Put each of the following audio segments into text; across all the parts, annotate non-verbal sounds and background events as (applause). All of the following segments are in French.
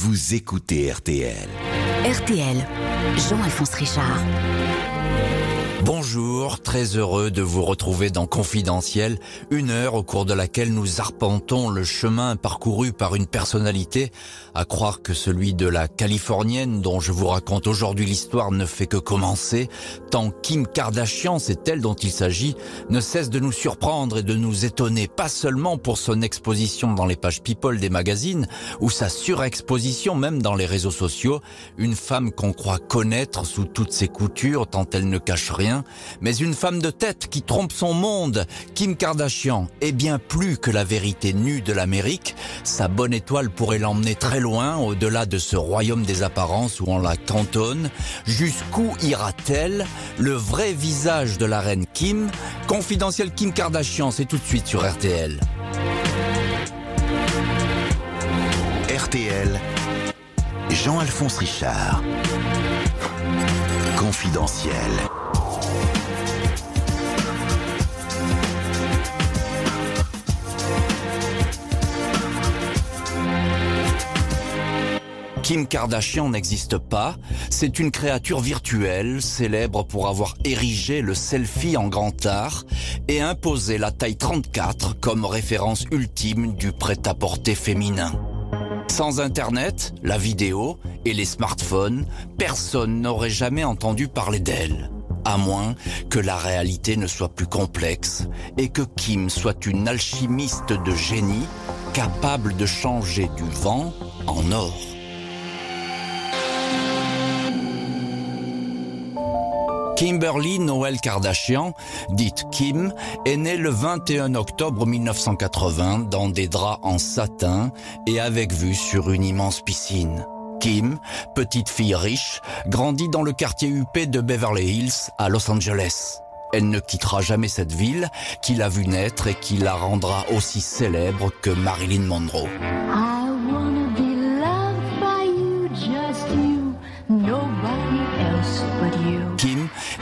vous écoutez RTL. RTL, Jean-Alphonse Richard. Bonjour, très heureux de vous retrouver dans Confidentiel, une heure au cours de laquelle nous arpentons le chemin parcouru par une personnalité, à croire que celui de la Californienne dont je vous raconte aujourd'hui l'histoire ne fait que commencer, tant Kim Kardashian, c'est elle dont il s'agit, ne cesse de nous surprendre et de nous étonner, pas seulement pour son exposition dans les pages People des magazines, ou sa surexposition même dans les réseaux sociaux, une femme qu'on croit connaître sous toutes ses coutures tant elle ne cache rien, mais une femme de tête qui trompe son monde. Kim Kardashian est bien plus que la vérité nue de l'Amérique. Sa bonne étoile pourrait l'emmener très loin, au-delà de ce royaume des apparences où on la cantonne. Jusqu'où ira-t-elle? Le vrai visage de la reine Kim. Confidentiel Kim Kardashian, c'est tout de suite sur RTL. RTL, Jean-Alphonse Richard. Confidentiel. Kim Kardashian n'existe pas, c'est une créature virtuelle, célèbre pour avoir érigé le selfie en grand art et imposé la taille 34 comme référence ultime du prêt-à-porter féminin. Sans Internet, la vidéo et les smartphones, personne n'aurait jamais entendu parler d'elle. À moins que la réalité ne soit plus complexe et que Kim soit une alchimiste de génie capable de changer du vent en or. Kimberly Noël Kardashian, dite Kim, est née le 21 octobre 1980 dans des draps en satin et avec vue sur une immense piscine. Kim, petite fille riche, grandit dans le quartier huppé de Beverly Hills à Los Angeles. Elle ne quittera jamais cette ville qui l'a vue naître et qui la rendra aussi célèbre que Marilyn Monroe. Kim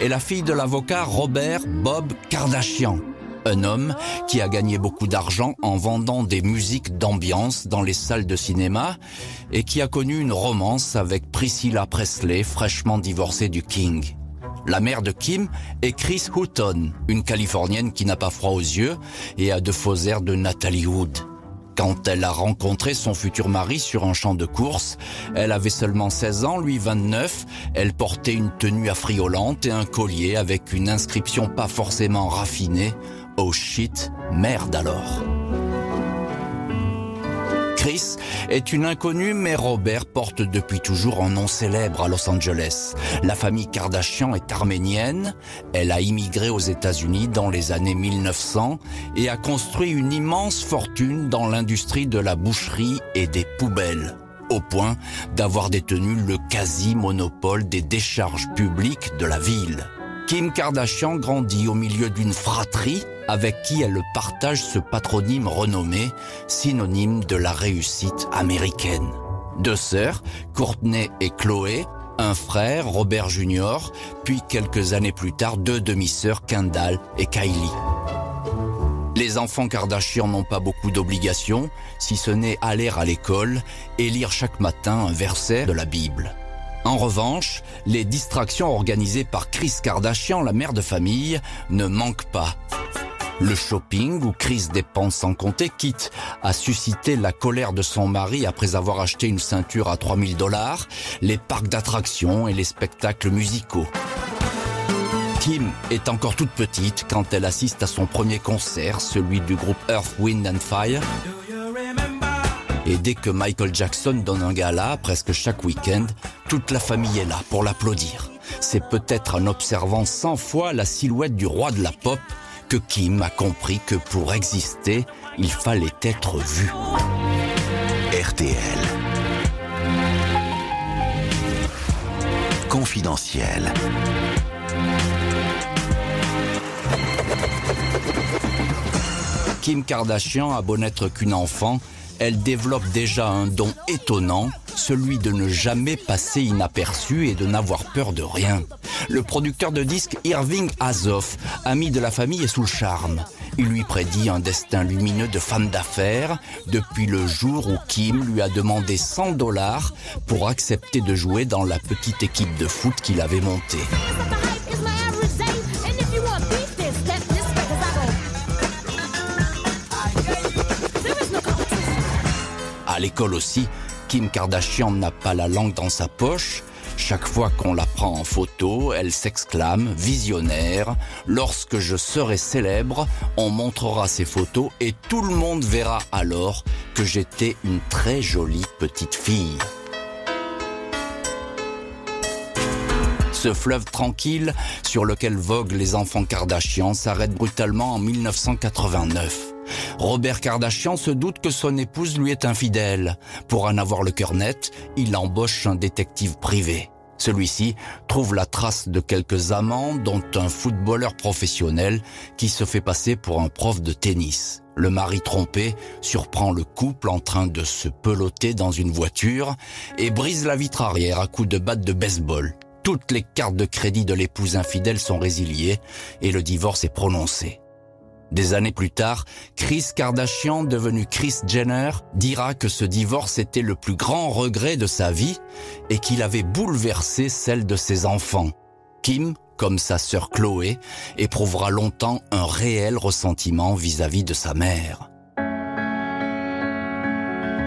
est la fille de l'avocat Robert Bob Kardashian, un homme qui a gagné beaucoup d'argent en vendant des musiques d'ambiance dans les salles de cinéma et qui a connu une romance avec Priscilla Presley, fraîchement divorcée du King. La mère de Kim est Chris Houghton, une Californienne qui n'a pas froid aux yeux et a de faux airs de Natalie Wood. Quand elle a rencontré son futur mari sur un champ de course, elle avait seulement 16 ans, lui 29. Elle portait une tenue affriolante et un collier avec une inscription pas forcément raffinée. Oh shit, merde alors. Est une inconnue, mais Robert porte depuis toujours un nom célèbre à Los Angeles. La famille Kardashian est arménienne. Elle a immigré aux États-Unis dans les années 1900 et a construit une immense fortune dans l'industrie de la boucherie et des poubelles au point d'avoir détenu le quasi-monopole des décharges publiques de la ville. Kim Kardashian grandit au milieu d'une fratrie avec qui elle partage ce patronyme renommé, synonyme de la réussite américaine. Deux sœurs, Courtney et Chloé, un frère, Robert Jr., puis quelques années plus tard, deux demi-sœurs, Kendall et Kylie. Les enfants Kardashian n'ont pas beaucoup d'obligations, si ce n'est aller à l'école et lire chaque matin un verset de la Bible. En revanche, les distractions organisées par Chris Kardashian, la mère de famille, ne manquent pas. Le shopping, où Chris dépense sans compter, quitte à susciter la colère de son mari après avoir acheté une ceinture à 3000 dollars, les parcs d'attractions et les spectacles musicaux. Kim est encore toute petite quand elle assiste à son premier concert, celui du groupe Earth, Wind and Fire. Et dès que Michael Jackson donne un gala, presque chaque week-end, toute la famille est là pour l'applaudir. C'est peut-être en observant cent fois la silhouette du roi de la pop que Kim a compris que pour exister, il fallait être vu. RTL. Confidentiel. Kim Kardashian a beau n'être qu'une enfant, elle développe déjà un don étonnant, celui de ne jamais passer inaperçu et de n'avoir peur de rien. Le producteur de disques Irving Azoff, ami de la famille, est sous le charme. Il lui prédit un destin lumineux de femme d'affaires depuis le jour où Kim lui a demandé 100 dollars pour accepter de jouer dans la petite équipe de foot qu'il avait montée. À l'école aussi, Kim Kardashian n'a pas la langue dans sa poche. Chaque fois qu'on la prend en photo, elle s'exclame visionnaire. Lorsque je serai célèbre, on montrera ces photos et tout le monde verra alors que j'étais une très jolie petite fille. Ce fleuve tranquille sur lequel voguent les enfants Kardashian s'arrête brutalement en 1989. Robert Kardashian se doute que son épouse lui est infidèle. Pour en avoir le cœur net, il embauche un détective privé. Celui-ci trouve la trace de quelques amants, dont un footballeur professionnel qui se fait passer pour un prof de tennis. Le mari trompé surprend le couple en train de se peloter dans une voiture et brise la vitre arrière à coups de batte de baseball. Toutes les cartes de crédit de l'épouse infidèle sont résiliées et le divorce est prononcé. Des années plus tard, Chris Kardashian, devenu Chris Jenner, dira que ce divorce était le plus grand regret de sa vie et qu'il avait bouleversé celle de ses enfants. Kim, comme sa sœur Chloé, éprouvera longtemps un réel ressentiment vis-à-vis de sa mère.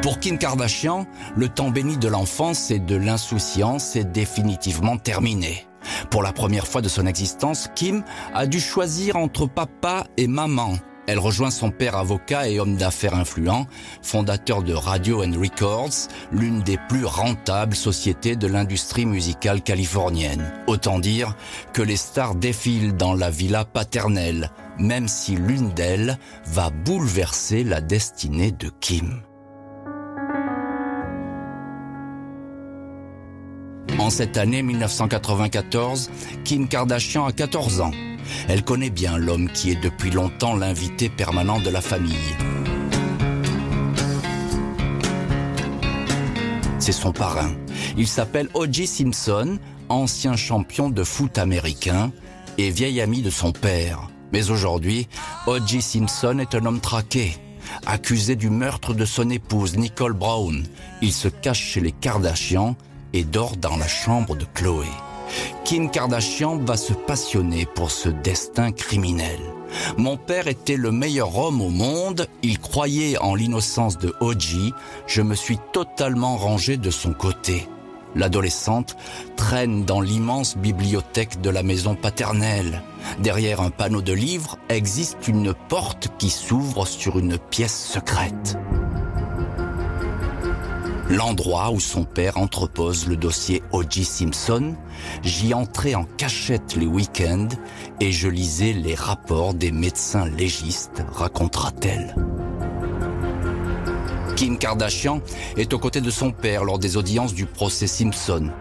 Pour Kim Kardashian, le temps béni de l'enfance et de l'insouciance est définitivement terminé. Pour la première fois de son existence, Kim a dû choisir entre papa et maman. Elle rejoint son père avocat et homme d'affaires influent, fondateur de Radio and Records, l'une des plus rentables sociétés de l'industrie musicale californienne. Autant dire que les stars défilent dans la villa paternelle, même si l'une d'elles va bouleverser la destinée de Kim. En cette année 1994, Kim Kardashian a 14 ans. Elle connaît bien l'homme qui est depuis longtemps l'invité permanent de la famille. C'est son parrain. Il s'appelle O.J. Simpson, ancien champion de foot américain et vieil ami de son père. Mais aujourd'hui, O.J. Simpson est un homme traqué, accusé du meurtre de son épouse Nicole Brown. Il se cache chez les Kardashians et dort dans la chambre de Chloé. Kim Kardashian va se passionner pour ce destin criminel. Mon père était le meilleur homme au monde, il croyait en l'innocence de Oji, je me suis totalement rangé de son côté. L'adolescente traîne dans l'immense bibliothèque de la maison paternelle. Derrière un panneau de livres existe une porte qui s'ouvre sur une pièce secrète l'endroit où son père entrepose le dossier O.J. Simpson. J'y entrais en cachette les week-ends et je lisais les rapports des médecins légistes, racontera-t-elle. Kim Kardashian est aux côtés de son père lors des audiences du procès Simpson.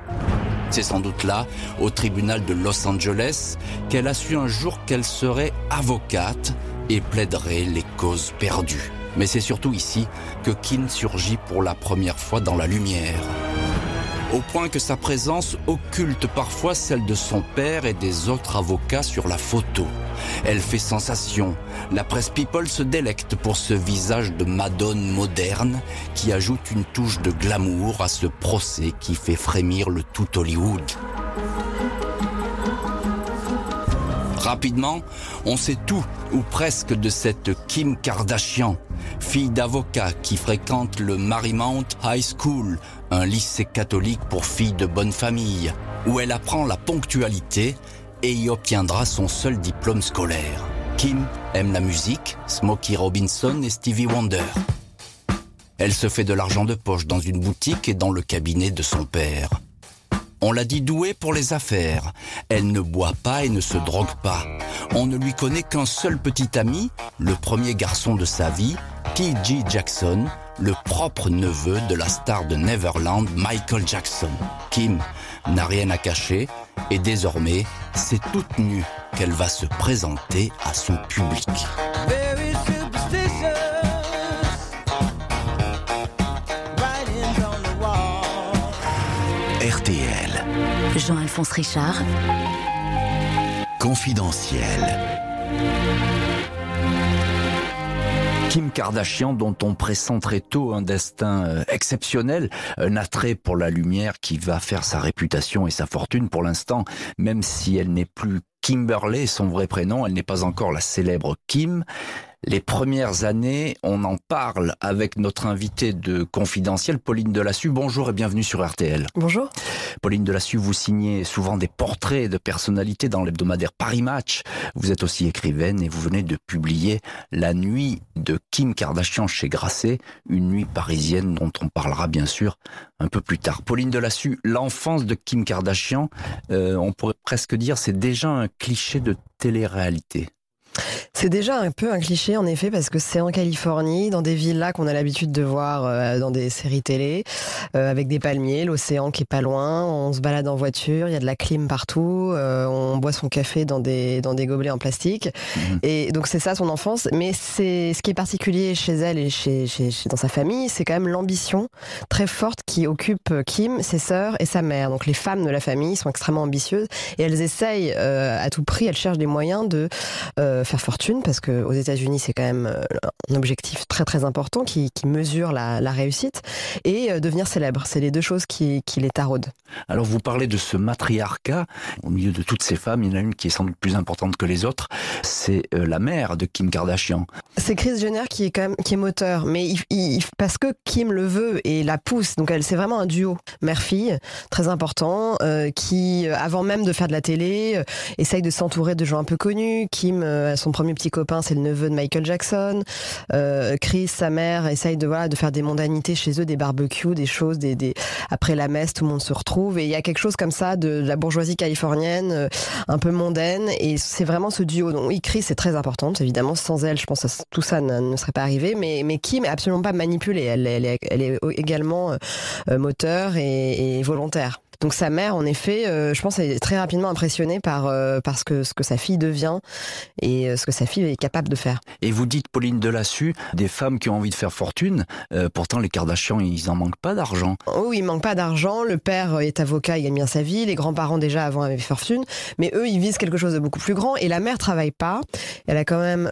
C'est sans doute là, au tribunal de Los Angeles, qu'elle a su un jour qu'elle serait avocate et plaiderait les causes perdues. Mais c'est surtout ici que Kim surgit pour la première fois dans la lumière. Au point que sa présence occulte parfois celle de son père et des autres avocats sur la photo. Elle fait sensation. La presse People se délecte pour ce visage de Madone moderne qui ajoute une touche de glamour à ce procès qui fait frémir le tout Hollywood. Rapidement, on sait tout, ou presque, de cette Kim Kardashian, fille d'avocat qui fréquente le Marymount High School, un lycée catholique pour filles de bonne famille, où elle apprend la ponctualité et y obtiendra son seul diplôme scolaire. Kim aime la musique, Smokey Robinson et Stevie Wonder. Elle se fait de l'argent de poche dans une boutique et dans le cabinet de son père. On l'a dit douée pour les affaires. Elle ne boit pas et ne se drogue pas. On ne lui connaît qu'un seul petit ami, le premier garçon de sa vie, T.G. Jackson, le propre neveu de la star de Neverland, Michael Jackson. Kim n'a rien à cacher et désormais, c'est toute nue qu'elle va se présenter à son public. Jean-Alphonse Richard. Confidentiel. Kim Kardashian, dont on pressent très tôt un destin euh, exceptionnel, un attrait pour la lumière qui va faire sa réputation et sa fortune pour l'instant, même si elle n'est plus Kimberley, son vrai prénom, elle n'est pas encore la célèbre Kim. Les premières années, on en parle avec notre invitée de confidentiel, Pauline Delassus. Bonjour et bienvenue sur RTL. Bonjour. Pauline Delassus, vous signez souvent des portraits de personnalités dans l'hebdomadaire Paris Match. Vous êtes aussi écrivaine et vous venez de publier La nuit de Kim Kardashian chez Grasset, une nuit parisienne dont on parlera bien sûr un peu plus tard. Pauline Delassus, l'enfance de Kim Kardashian, euh, on pourrait presque dire c'est déjà un cliché de télé-réalité. C'est déjà un peu un cliché en effet parce que c'est en Californie, dans des villas qu'on a l'habitude de voir euh, dans des séries télé, euh, avec des palmiers, l'océan qui est pas loin, on se balade en voiture, il y a de la clim partout, euh, on boit son café dans des dans des gobelets en plastique, mhm. et donc c'est ça son enfance. Mais c'est ce qui est particulier chez elle et chez, chez, dans sa famille, c'est quand même l'ambition très forte qui occupe Kim, ses sœurs et sa mère. Donc les femmes de la famille sont extrêmement ambitieuses et elles essayent à tout prix, elles cherchent des moyens de faire fortune parce que aux États-Unis c'est quand même euh, un objectif très très important qui, mesure la, réussite et euh, devenir célèbre. C'est les deux choses qui, qui les taraudent. Alors vous parlez de ce matriarcat au milieu de toutes ces femmes. Il y en a une qui est sans doute plus importante que les autres. C'est euh, la mère de Kim Kardashian. C'est Chris Jenner qui est quand même qui est moteur, mais il, parce que Kim le veut et la pousse. Donc elle c'est vraiment un duo mère-fille très important qui avant même de faire de la télé essaye de s'entourer de gens un peu connus. Kim son premier petit copain, c'est le neveu de Michael Jackson. Euh, Chris, sa mère, essaye de voilà de faire des mondanités chez eux, des barbecues, des choses, après la messe, tout le monde se retrouve et il y a quelque chose comme ça de, la bourgeoisie californienne, euh, un peu mondaine et c'est vraiment ce duo. Donc oui, Chris est très importante évidemment. Sans elle, je pense que tout ça ne, serait pas arrivé. Mais mais Kim est absolument pas manipulée. Elle, est, elle est également euh, moteur et, volontaire. Donc sa mère, en effet, euh, je pense, est très rapidement impressionnée par, euh, que, ce que sa fille devient et euh, ce que sa fille est capable de faire. Et vous dites, Pauline Delassus, des femmes qui ont envie de faire fortune, pourtant les Kardashians, ils en manquent pas d'argent. Oh oui, ils manquent pas d'argent. Le père est avocat, il gagne bien sa vie. Les grands-parents déjà avant avaient fortune, mais eux, ils visent quelque chose de beaucoup plus grand. Et la mère travaille pas. Elle a quand même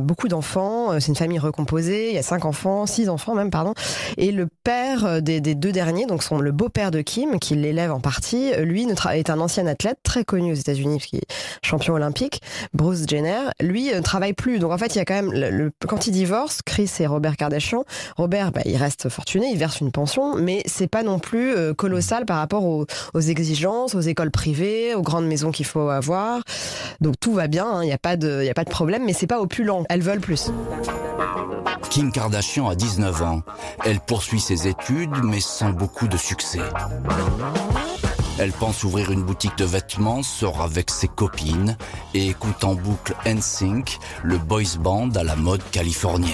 beaucoup d'enfants. C'est une famille recomposée. Il y a cinq enfants, six enfants même, pardon. Et le père des, des deux derniers, donc son, le beau-père de Kim, qui l'élève en partie, lui est un ancien athlète très connu aux États-Unis, qui est champion olympique, Bruce Jenner. Lui ne travaille plus. Donc en fait, il y a quand même quand il divorce, Chris et Robert Kardashian. Robert, bah, il reste fortuné, il verse une pension, mais c'est pas non plus euh, colossal par rapport aux, exigences, aux écoles privées, aux grandes maisons qu'il faut avoir. Donc tout va bien, hein. il n'y a pas de, a pas de problème, mais c'est pas opulent. Elles veulent plus. Kim Kardashian a 19 ans. Elle poursuit ses études, mais sans beaucoup de succès. Elle pense ouvrir une boutique de vêtements, sort avec ses copines et écoute en boucle NSYNC, le boys band à la mode californienne.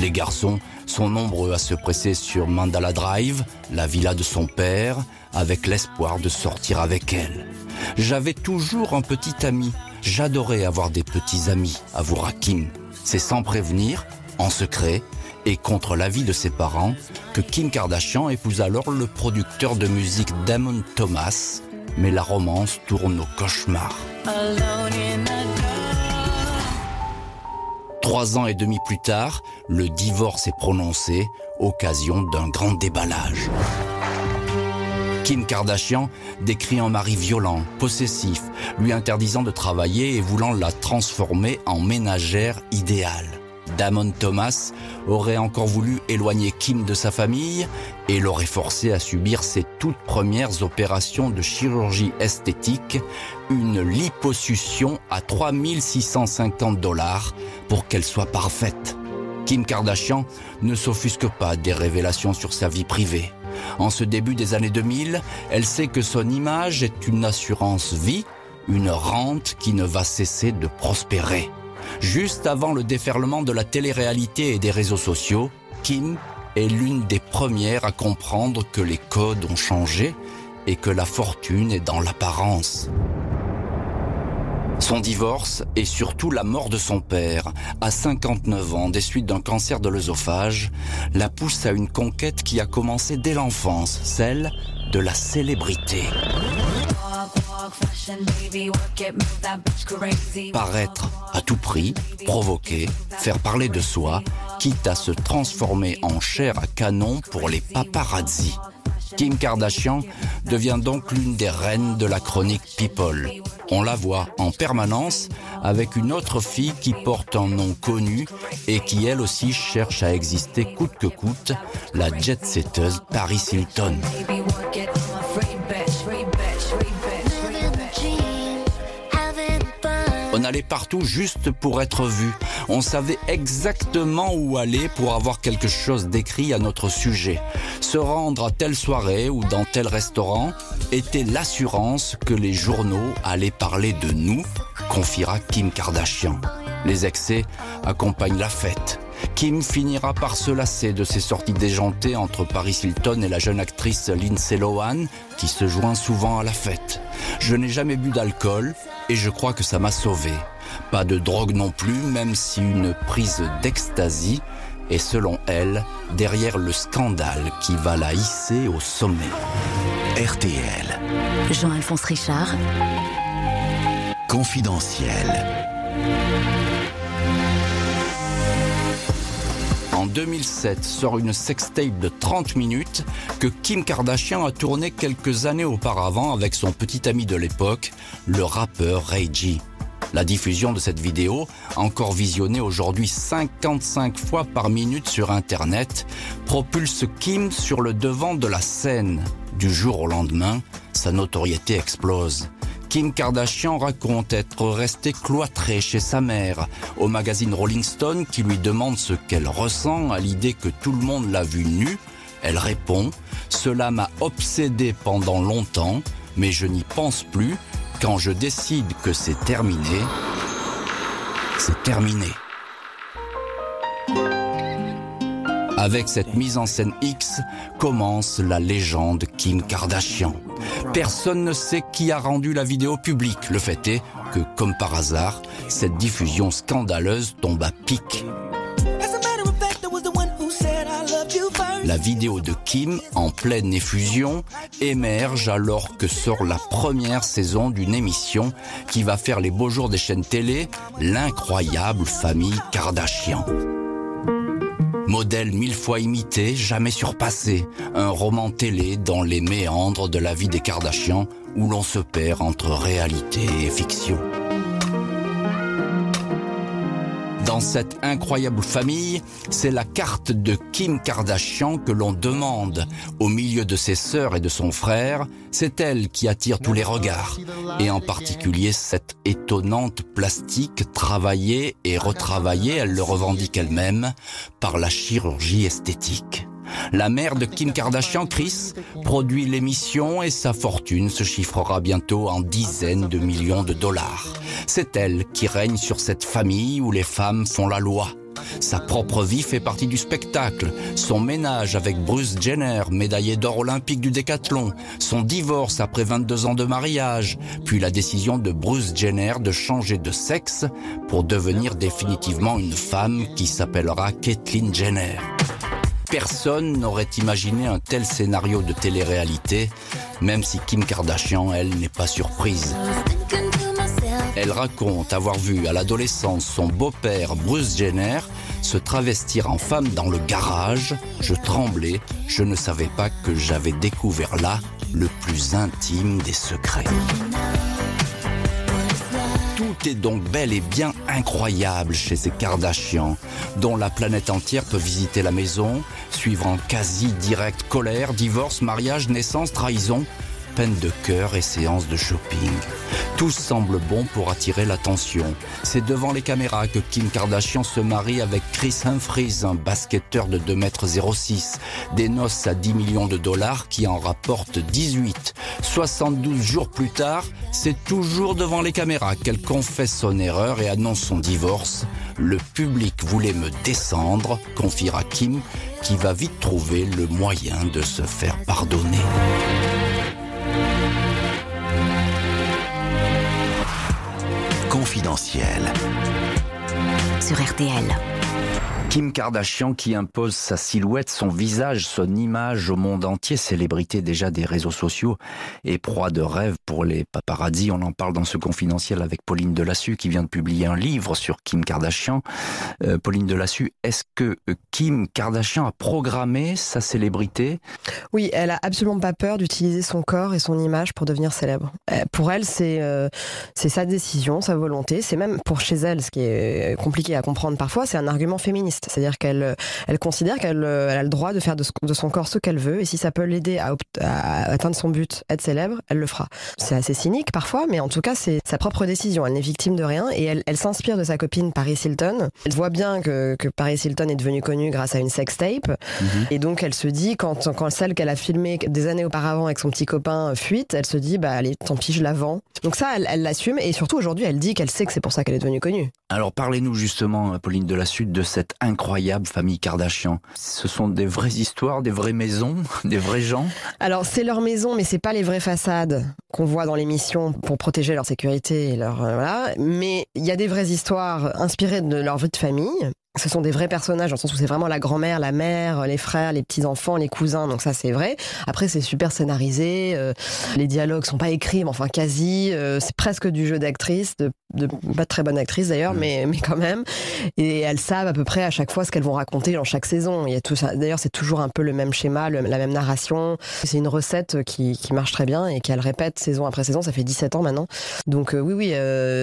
Les garçons sont nombreux à se presser sur Mandala Drive, la villa de son père, avec l'espoir de sortir avec elle. J'avais toujours un petit ami. J'adorais avoir des petits amis, avoue Kim. C'est sans prévenir, en secret, et contre l'avis de ses parents, que Kim Kardashian épouse alors le producteur de musique Damon Thomas, mais la romance tourne au cauchemar. Trois ans et demi plus tard, le divorce est prononcé, occasion d'un grand déballage. Kim Kardashian décrit un mari violent, possessif, lui interdisant de travailler et voulant la transformer en ménagère idéale. Damon Thomas aurait encore voulu éloigner Kim de sa famille et l'aurait forcé à subir ses toutes premières opérations de chirurgie esthétique, une liposuction à 3650 dollars pour qu'elle soit parfaite. Kim Kardashian ne s'offusque pas des révélations sur sa vie privée. En ce début des années 2000, elle sait que son image est une assurance vie, une rente qui ne va cesser de prospérer. Juste avant le déferlement de la télé-réalité et des réseaux sociaux, Kim est l'une des premières à comprendre que les codes ont changé et que la fortune est dans l'apparence. Son divorce et surtout la mort de son père, à 59 ans, des suites d'un cancer de l'œsophage, la pousse à une conquête qui a commencé dès l'enfance, celle de la célébrité. Paraître à tout prix, provoquer, faire parler de soi, quitte à se transformer en chair à canon pour les paparazzi. Kim Kardashian devient donc l'une des reines de la chronique People. On la voit en permanence avec une autre fille qui porte un nom connu et qui elle aussi cherche à exister coûte que coûte, la jet-setteuse Paris Hilton. On allait partout juste pour être vu. On savait exactement où aller pour avoir quelque chose d'écrit à notre sujet. Se rendre à telle soirée ou dans tel restaurant était l'assurance que les journaux allaient parler de nous, confiera Kim Kardashian. Les excès accompagnent la fête. Kim finira par se lasser de ses sorties déjantées entre Paris Hilton et la jeune actrice Lindsay Lohan, qui se joint souvent à la fête. Je n'ai jamais bu d'alcool et je crois que ça m'a sauvé. Pas de drogue non plus, même si une prise d'ecstasy est selon elle derrière le scandale qui va la hisser au sommet. RTL. Jean-Alphonse Richard. Confidentiel. 2007 sort une sextape de 30 minutes que Kim Kardashian a tourné quelques années auparavant avec son petit ami de l'époque, le rappeur Ray. La diffusion de cette vidéo, encore visionnée aujourd'hui 55 fois par minute sur Internet, propulse Kim sur le devant de la scène. Du jour au lendemain, sa notoriété explose. Kim Kardashian raconte être restée cloîtrée chez sa mère au magazine Rolling Stone qui lui demande ce qu'elle ressent à l'idée que tout le monde l'a vue nue. Elle répond Cela m'a obsédé pendant longtemps, mais je n'y pense plus. Quand je décide que c'est terminé, c'est terminé. Avec cette mise en scène X commence la légende Kim Kardashian. Personne ne sait qui a rendu la vidéo publique. Le fait est que, comme par hasard, cette diffusion scandaleuse tombe à pic. La vidéo de Kim, en pleine effusion, émerge alors que sort la première saison d'une émission qui va faire les beaux jours des chaînes télé, l'incroyable famille Kardashian. Modèle mille fois imité, jamais surpassé. Un roman télé dans les méandres de la vie des Kardashians où l'on se perd entre réalité et fiction. Dans cette incroyable famille, c'est la carte de Kim Kardashian que l'on demande. Au milieu de ses sœurs et de son frère, c'est elle qui attire tous les regards. Et en particulier cette étonnante plastique travaillée et retravaillée, elle le revendique elle-même, par la chirurgie esthétique. La mère de Kim Kardashian, Chris, produit l'émission et sa fortune se chiffrera bientôt en dizaines de millions de dollars. C'est elle qui règne sur cette famille où les femmes font la loi. Sa propre vie fait partie du spectacle. Son ménage avec Bruce Jenner, médaillé d'or olympique du décathlon. Son divorce après 22 ans de mariage. Puis la décision de Bruce Jenner de changer de sexe pour devenir définitivement une femme qui s'appellera Caitlyn Jenner. Personne n'aurait imaginé un tel scénario de télé-réalité, même si Kim Kardashian, elle, n'est pas surprise. Elle raconte avoir vu à l'adolescence son beau-père Bruce Jenner se travestir en femme dans le garage. Je tremblais, je ne savais pas que j'avais découvert là le plus intime des secrets. Est donc bel et bien incroyable chez ces Kardashians, dont la planète entière peut visiter la maison, suivre en quasi direct colère, divorce, mariage, naissance, trahison, peine de cœur et séance de shopping. Tout semble bon pour attirer l'attention. C'est devant les caméras que Kim Kardashian se marie avec Chris Humphries, un basketteur de 2m06. Des noces à 10 millions de dollars qui en rapportent 18. 72 jours plus tard, c'est toujours devant les caméras qu'elle confesse son erreur et annonce son divorce. Le public voulait me descendre, confiera Kim, qui va vite trouver le moyen de se faire pardonner. Confidentiel. Sur RTL. Kim Kardashian qui impose sa silhouette, son visage, son image au monde entier, célébrité déjà des réseaux sociaux et proie de rêve pour les paparazzi. On en parle dans ce confidentiel avec Pauline Delassu qui vient de publier un livre sur Kim Kardashian. Euh, Pauline Delassu, est-ce que Kim Kardashian a programmé sa célébrité? Oui, elle a absolument pas peur d'utiliser son corps et son image pour devenir célèbre. Euh, pour elle, euh, c'est sa décision, sa volonté. C'est même pour chez elle, ce qui est compliqué à comprendre parfois, c'est un argument féministe. C'est-à-dire qu'elle elle considère qu'elle elle a le droit de faire de, de son corps ce qu'elle veut et si ça peut l'aider à, à, atteindre son but, être célèbre, elle le fera. C'est assez cynique parfois, mais en tout cas, c'est sa propre décision. Elle n'est victime de rien et elle, elle s'inspire de sa copine Paris Hilton. Elle voit bien que, que Paris Hilton est devenue connue grâce à une sextape Mhm. et donc elle se dit quand, quand celle qu'elle a filmée des années auparavant avec son petit copain fuite, elle se dit bah allez tant pis je la vends. Donc ça elle l'assume et surtout aujourd'hui elle dit qu'elle sait que c'est pour ça qu'elle est devenue connue. Alors parlez-nous justement, Pauline Delassu, de cette incroyable famille Kardashian. Ce sont des vraies histoires, des vraies maisons, (laughs) des vrais gens? Alors c'est leur maison, mais c'est pas les vraies façades qu'on voit dans l'émission pour protéger leur sécurité et leur euh, voilà. Mais il y a des vraies histoires inspirées de leur vie de famille. Ce sont des vrais personnages, dans le sens où c'est vraiment la grand-mère, la mère, les frères, les petits-enfants, les cousins, donc ça c'est vrai. Après c'est super scénarisé, euh, les dialogues sont pas écrits, mais enfin quasi, euh, c'est presque du jeu d'actrice, de, de, pas de très bonne actrice d'ailleurs, Mm. mais, mais quand même. Et elles savent à peu près à chaque fois ce qu'elles vont raconter dans chaque saison. Il y a tout ça. D'ailleurs c'est toujours un peu le même schéma, le- la même narration. C'est une recette qui, qui marche très bien et qu'elles répètent saison après saison, ça fait 17 ans maintenant. Donc euh, oui, oui,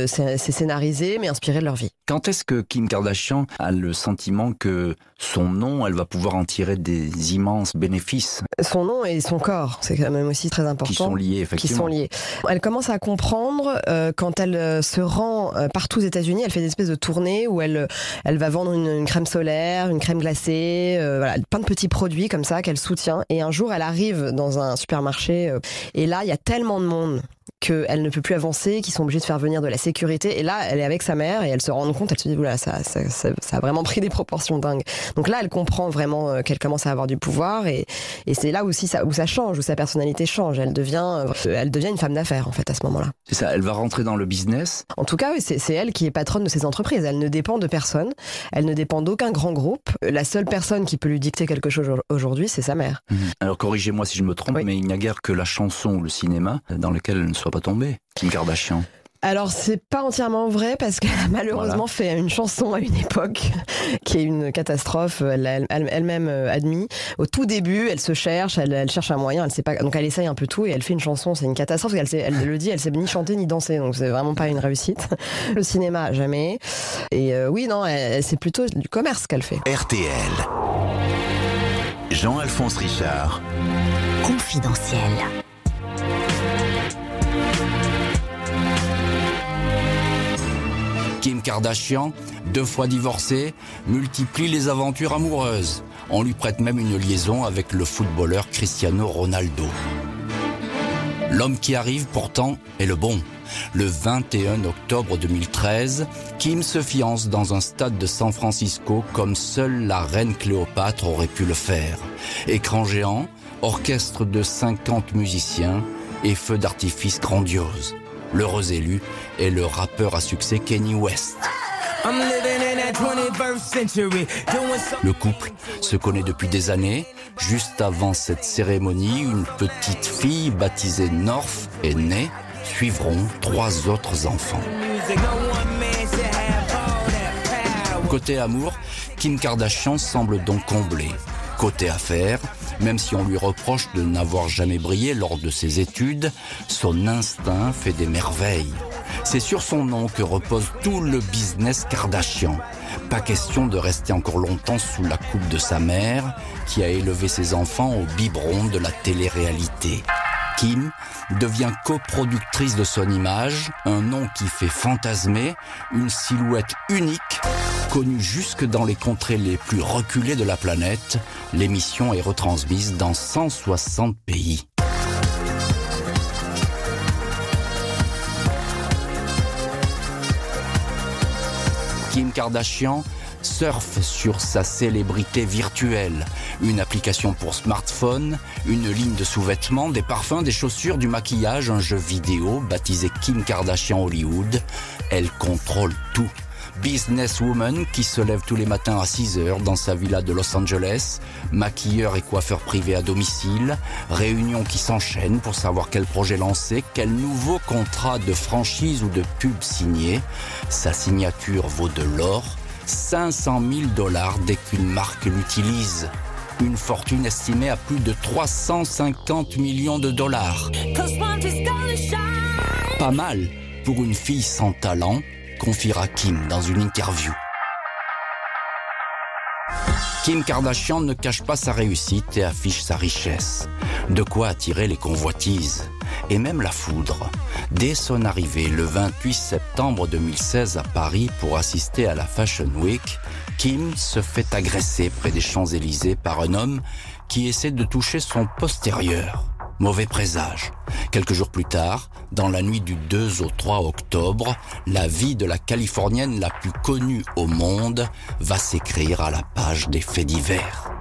c'est c'est scénarisé, mais inspiré de leur vie. Quand est-ce que Kim Kardashian a le sentiment que son nom, elle va pouvoir en tirer des immenses bénéfices Son nom et son corps, c'est quand même aussi très important. qui sont liés, qui effectivement sont liés. Elle commence à comprendre euh, quand elle euh, se rend euh, partout aux États-Unis. Elle fait des espèces de tournées où elle, elle va vendre une, une crème solaire, une crème glacée, euh, voilà, plein de petits produits comme ça qu'elle soutient. Et un jour, elle arrive dans un supermarché euh, et là, il y a tellement de monde qu'elle ne peut plus avancer, qu'ils sont obligés de faire venir de la sécurité. Et là, elle est avec sa mère et elle se rend compte, elle se dit, voilà, ça, ça, ça, ça a vraiment pris des proportions dingues. Donc là, elle comprend vraiment euh, qu'elle commence à avoir du pouvoir et, et c'est là aussi ça, où ça change, où sa personnalité change. Elle devient, euh, elle devient une femme d'affaires en fait à ce moment-là. C'est ça, elle va rentrer dans le business. En tout cas, oui, c'est elle qui est patronne de ses entreprises. Elle ne dépend de personne. Elle ne dépend d'aucun grand groupe. La seule personne qui peut lui dicter quelque chose aujourd'hui, c'est sa mère. Alors corrigez-moi si je me trompe, Oui. mais il n'y a guère que la chanson ou le cinéma dans lequel ne soit pas tombée. Kim Kardashian. Alors c'est pas entièrement vrai parce qu'elle (laughs) a malheureusement fait une chanson à une époque (laughs) qui est une catastrophe. Elle l'a elle- elle-même euh, admis. Au tout début, elle se cherche, elle, elle cherche un moyen, elle sait pas. Donc elle essaye un peu tout et elle fait une chanson. C'est une catastrophe. sait- elle le dit, elle sait ni chanter ni danser. Donc c'est vraiment pas une réussite. (laughs) Le cinéma jamais. Et euh, oui non, elle- elle- c'est plutôt du commerce qu'elle fait. RTL. Jean-Alphonse Richard. Confidentiel. Kim Kardashian, deux fois divorcée, multiplie les aventures amoureuses. On lui prête même une liaison avec le footballeur Cristiano Ronaldo. L'homme qui arrive pourtant est le bon. Le 21 octobre 2013, Kim se fiance dans un stade de San Francisco comme seule la reine Cléopâtre aurait pu le faire. Écran géant, orchestre de 50 musiciens et feux d'artifice grandiose. L'heureux élu est le rappeur à succès Kenny West. I'm living in that 21st century, doing so Le couple se connaît depuis des années. Juste avant cette cérémonie, une petite fille baptisée North est née. Suivront trois autres enfants. Côté amour, Kim Kardashian semble donc comblée. Côté affaires, même si on lui reproche de n'avoir jamais brillé lors de ses études, son instinct fait des merveilles. C'est sur son nom que repose tout le business Kardashian. Pas question de rester encore longtemps sous la coupe de sa mère, qui a élevé ses enfants au biberon de la télé-réalité. Kim devient coproductrice de son image, un nom qui fait fantasmer, une silhouette unique, connue jusque dans les contrées les plus reculées de la planète. L'émission est retransmise dans 160 pays. Kim Kardashian surfe sur sa célébrité virtuelle. Une application pour smartphone, une ligne de sous-vêtements, des parfums, des chaussures, du maquillage, un jeu vidéo baptisé Kim Kardashian Hollywood. Elle contrôle tout. Businesswoman qui se lève tous les matins à 6 heures dans sa villa de Los Angeles, maquilleur et coiffeur privé à domicile, réunions qui s'enchaînent pour savoir quel projet lancer, quel nouveau contrat de franchise ou de pub signé. Sa signature vaut de l'or, 500 000 dollars dès qu'une marque l'utilise. Une fortune estimée à plus de 350 millions de dollars. Pas mal pour une fille sans talent, confiera Kim dans une interview. Kim Kardashian ne cache pas sa réussite et affiche sa richesse. De quoi attirer les convoitises et même la foudre. Dès son arrivée le 28 septembre 2016 à Paris pour assister à la Fashion Week, Kim se fait agresser près des Champs-Élysées par un homme qui essaie de toucher son postérieur. Mauvais présage. Quelques jours plus tard, dans la nuit du 2 au 3 octobre, la vie de la Californienne la plus connue au monde va s'écrire à la page des faits divers.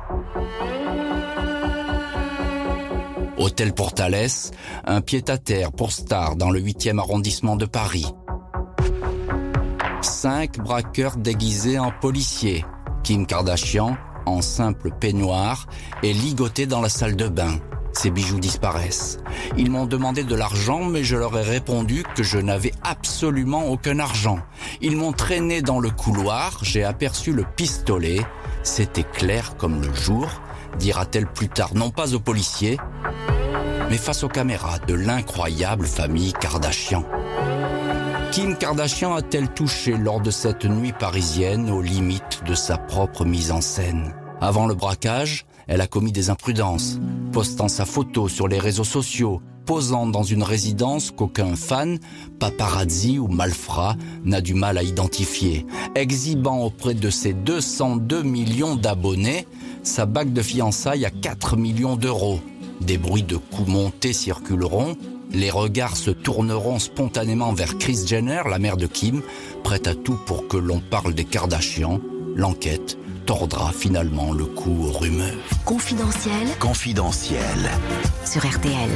Hôtel Portales, un pied-à-terre pour star dans le 8e arrondissement de Paris. Cinq braqueurs déguisés en policiers. Kim Kardashian, en simple peignoir, est ligoté dans la salle de bain. Ses bijoux disparaissent. Ils m'ont demandé de l'argent, mais je leur ai répondu que je n'avais absolument aucun argent. Ils m'ont traîné dans le couloir, j'ai aperçu le pistolet. C'était clair comme le jour, dira-t-elle plus tard, non pas aux policiers, mais face aux caméras de l'incroyable famille Kardashian. Kim Kardashian a-t-elle touché lors de cette nuit parisienne aux limites de sa propre mise en scène? Avant le braquage, elle a commis des imprudences, postant sa photo sur les réseaux sociaux, posant dans une résidence qu'aucun fan, paparazzi ou malfrat n'a du mal à identifier, exhibant auprès de ses 202 millions d'abonnés sa bague de fiançailles à 4 millions d'euros. Des bruits de coups montés circuleront, les regards se tourneront spontanément vers Chris Jenner, la mère de Kim, prête à tout pour que l'on parle des Kardashians. L'enquête tordra finalement le cou aux rumeurs. Confidentiel Confidentiel. sur RTL.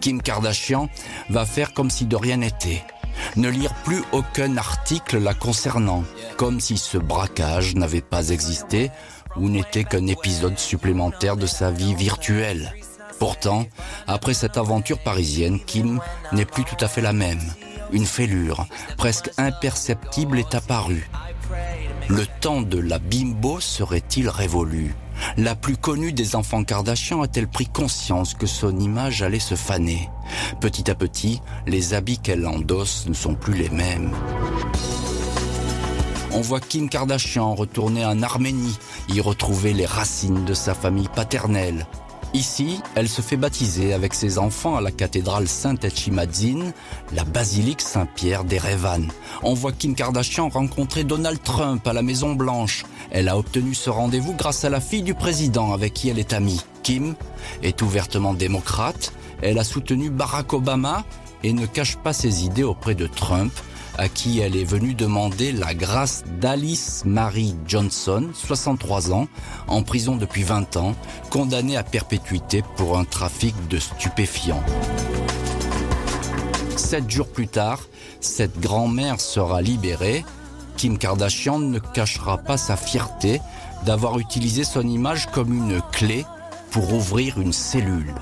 Kim Kardashian va faire comme si de rien n'était. Ne lire plus aucun article la concernant, comme si ce braquage n'avait pas existé ou n'était qu'un épisode supplémentaire de sa vie virtuelle. Pourtant, après cette aventure parisienne, Kim n'est plus tout à fait la même. Une fêlure, presque imperceptible, est apparue. Le temps de la bimbo serait-il révolu? La plus connue des enfants Kardashian a-t-elle pris conscience que son image allait se faner? Petit à petit, les habits qu'elle endosse ne sont plus les mêmes. On voit Kim Kardashian retourner en Arménie, y retrouver les racines de sa famille paternelle. Ici, elle se fait baptiser avec ses enfants à la cathédrale Saint-Etchimadzin, la basilique Saint-Pierre d'Erevan. On voit Kim Kardashian rencontrer Donald Trump à la Maison Blanche. Elle a obtenu ce rendez-vous grâce à la fille du président avec qui elle est amie. Kim est ouvertement démocrate. Elle a soutenu Barack Obama et ne cache pas ses idées auprès de Trump, à qui elle est venue demander la grâce d'Alice Marie Johnson, 63 ans, en prison depuis 20 ans, condamnée à perpétuité pour un trafic de stupéfiants. Sept jours plus tard, cette grand-mère sera libérée. Kim Kardashian ne cachera pas sa fierté d'avoir utilisé son image comme une clé pour ouvrir une cellule.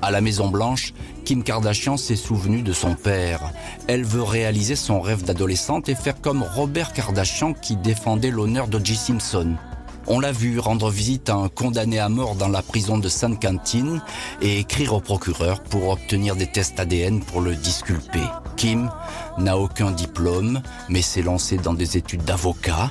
À la Maison Blanche, Kim Kardashian s'est souvenue de son père. Elle veut réaliser son rêve d'adolescente et faire comme Robert Kardashian qui défendait l'honneur d'O.J. Simpson. On l'a vu rendre visite à un condamné à mort dans la prison de San Quentin et écrire au procureur pour obtenir des tests ADN pour le disculper. Kim n'a aucun diplôme, mais s'est lancé dans des études d'avocat.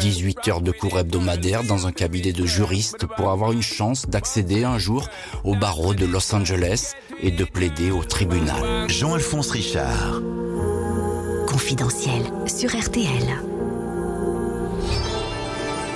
18 heures de cours hebdomadaires dans un cabinet de juriste pour avoir une chance d'accéder un jour au barreau de Los Angeles et de plaider au tribunal. Jean-Alphonse Richard. Confidentiel sur RTL.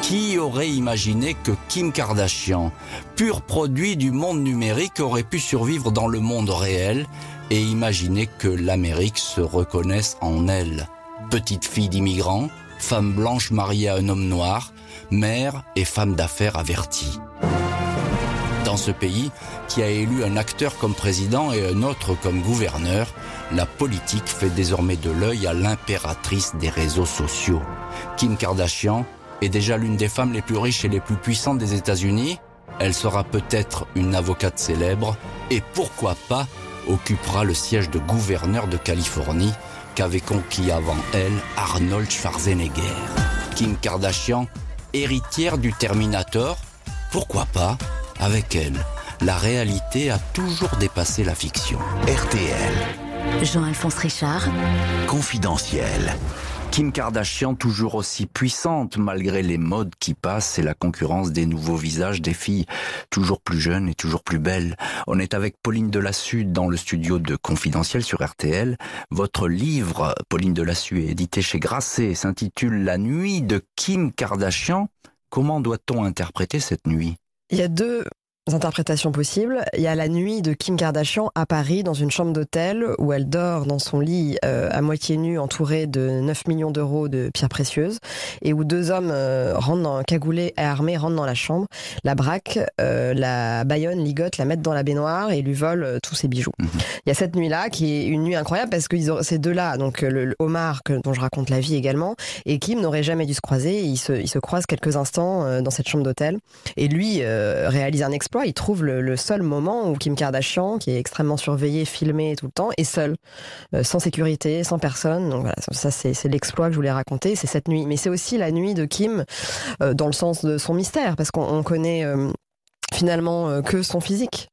Qui aurait imaginé que Kim Kardashian, pur produit du monde numérique, aurait pu survivre dans le monde réel et imaginer que l'Amérique se reconnaisse en elle? Petite fille d'immigrants, femme blanche mariée à un homme noir, mère et femme d'affaires avertie. Dans ce pays, qui a élu un acteur comme président et un autre comme gouverneur, la politique fait désormais de l'œil à l'impératrice des réseaux sociaux. Kim Kardashian est déjà l'une des femmes les plus riches et les plus puissantes des États-Unis. Elle sera peut-être une avocate célèbre et pourquoi pas occupera le siège de gouverneur de Californie qu'avait conquis avant elle Arnold Schwarzenegger. Kim Kardashian, héritière du Terminator, pourquoi pas avec elle La réalité a toujours dépassé la fiction. RTL. Jean-Alphonse Richard, Confidentiel. Kim Kardashian toujours aussi puissante malgré les modes qui passent et la concurrence des nouveaux visages des filles toujours plus jeunes et toujours plus belles. On est avec Pauline Delassue dans le studio de Confidentiel sur RTL. Votre livre, Pauline Delassue, est édité chez Grasset, s'intitule La nuit de Kim Kardashian. Comment doit-on interpréter cette nuit? Il y a deux interprétations possibles. Il y a la nuit de Kim Kardashian à Paris dans une chambre d'hôtel où elle dort dans son lit euh, à moitié nue entourée de 9 millions d'euros de pierres précieuses et où deux hommes euh, rentrent dans, cagoulés et armés rentrent dans la chambre, la braquent, euh, la baillonnent, ligotent, la mettent dans la baignoire et lui volent tous ses bijoux. Mhm. Il y a cette nuit-là qui est une nuit incroyable parce que ils ont- ces deux-là, donc le, le Omar que- dont je raconte la vie également et Kim n'auraient jamais dû se croiser. Ils se, ils se croisent quelques instants dans cette chambre d'hôtel et lui réalise un exploit. Il trouve le, le seul moment où Kim Kardashian, qui est extrêmement surveillée, filmée tout le temps, est seule, euh, sans sécurité, sans personne. Donc voilà, ça c'est l'exploit que je voulais raconter. C'est cette nuit, mais c'est aussi la nuit de Kim euh, dans le sens de son mystère, parce qu'on on connaît. euh, finalement euh, que son physique,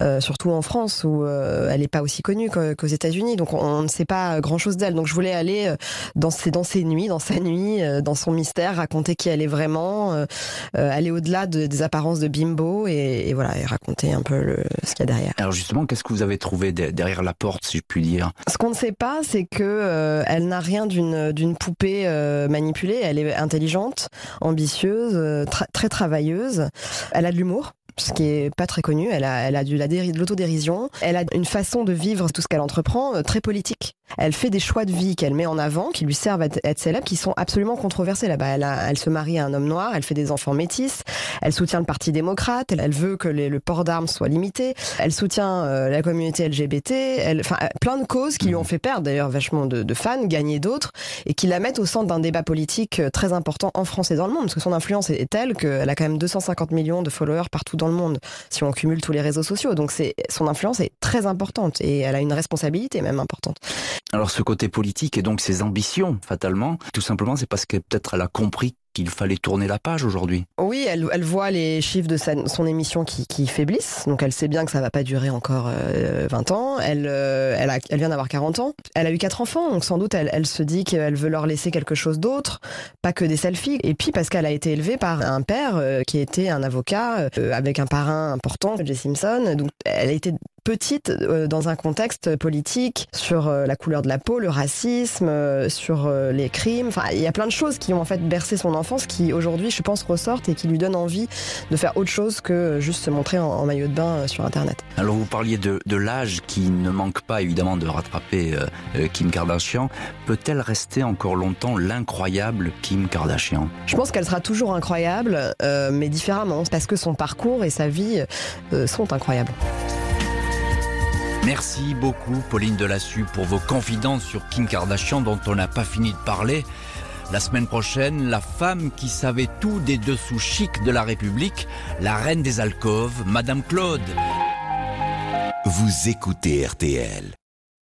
euh, surtout en France où euh, elle n'est pas aussi connue qu'aux États-Unis, donc on, on ne sait pas grand-chose d'elle. Donc je voulais aller dans ses dans ses nuits, dans sa nuit, dans son mystère, raconter qui elle est vraiment, euh, aller au-delà de- des apparences de bimbo et, et voilà et raconter un peu le, ce qu'il y a derrière. Alors justement, qu'est-ce que vous avez trouvé de- derrière la porte, si je puis dire? Ce qu'on ne sait pas, c'est que elle n'a rien d'une d'une poupée manipulée. Elle est intelligente, ambitieuse, tra- très travailleuse. Elle a de l'humour. Ce qui est pas très connu, elle a, elle a de l'autodérision, elle a une façon de vivre tout ce qu'elle entreprend euh, très politique. Elle fait des choix de vie qu'elle met en avant, qui lui servent à être- être célèbre, qui sont absolument controversés là-bas. Elle, se marie à un homme noir, elle fait des enfants métis, elle soutient le parti démocrate, elle, veut que le port d'armes soit limité, elle soutient euh, la communauté LGBT, elle, enfin euh, plein de causes qui lui ont fait perdre d'ailleurs vachement de, de fans, gagner d'autres, et qui la mettent au centre d'un débat politique euh, très important en France et dans le monde, parce que son influence est, telle qu'elle a quand même 250 millions de followers partout dans le monde, si on cumule tous les réseaux sociaux. Donc son influence est très importante et elle a une responsabilité même importante. Alors ce côté politique et donc ses ambitions, fatalement, tout simplement, c'est parce que peut-être elle a compris qu'il fallait tourner la page aujourd'hui. Oui, elle, voit les chiffres de son émission qui, faiblissent, donc elle sait bien que ça va pas durer encore euh, 20 ans. Elle, euh, elle, vient d'avoir 40 ans. Elle a eu quatre enfants, donc sans doute elle, elle se dit qu'elle veut leur laisser quelque chose d'autre, pas que des selfies. Et puis parce qu'elle a été élevée par un père euh, qui était un avocat euh, avec un parrain important, Jay Simpson. Donc elle a été petite euh, dans un contexte politique sur euh, la couleur de la peau, le racisme, euh, sur les crimes. Enfin, il y a plein de choses qui ont en fait bercé son enfance qui aujourd'hui, je pense, ressortent et qui lui donnent envie de faire autre chose que juste se montrer en, en maillot de bain sur Internet. Alors vous parliez de, de l'âge qui ne manque pas évidemment de rattraper Kim Kardashian. Peut-elle rester encore longtemps l'incroyable Kim Kardashian? Je pense qu'elle sera toujours incroyable, mais différemment, parce que son parcours et sa vie sont incroyables. Merci beaucoup Pauline Delassue pour vos confidences sur Kim Kardashian dont on n'a pas fini de parler. La semaine prochaine, la femme qui savait tout des dessous chics de la République, la reine des alcôves, Madame Claude. Vous écoutez RTL.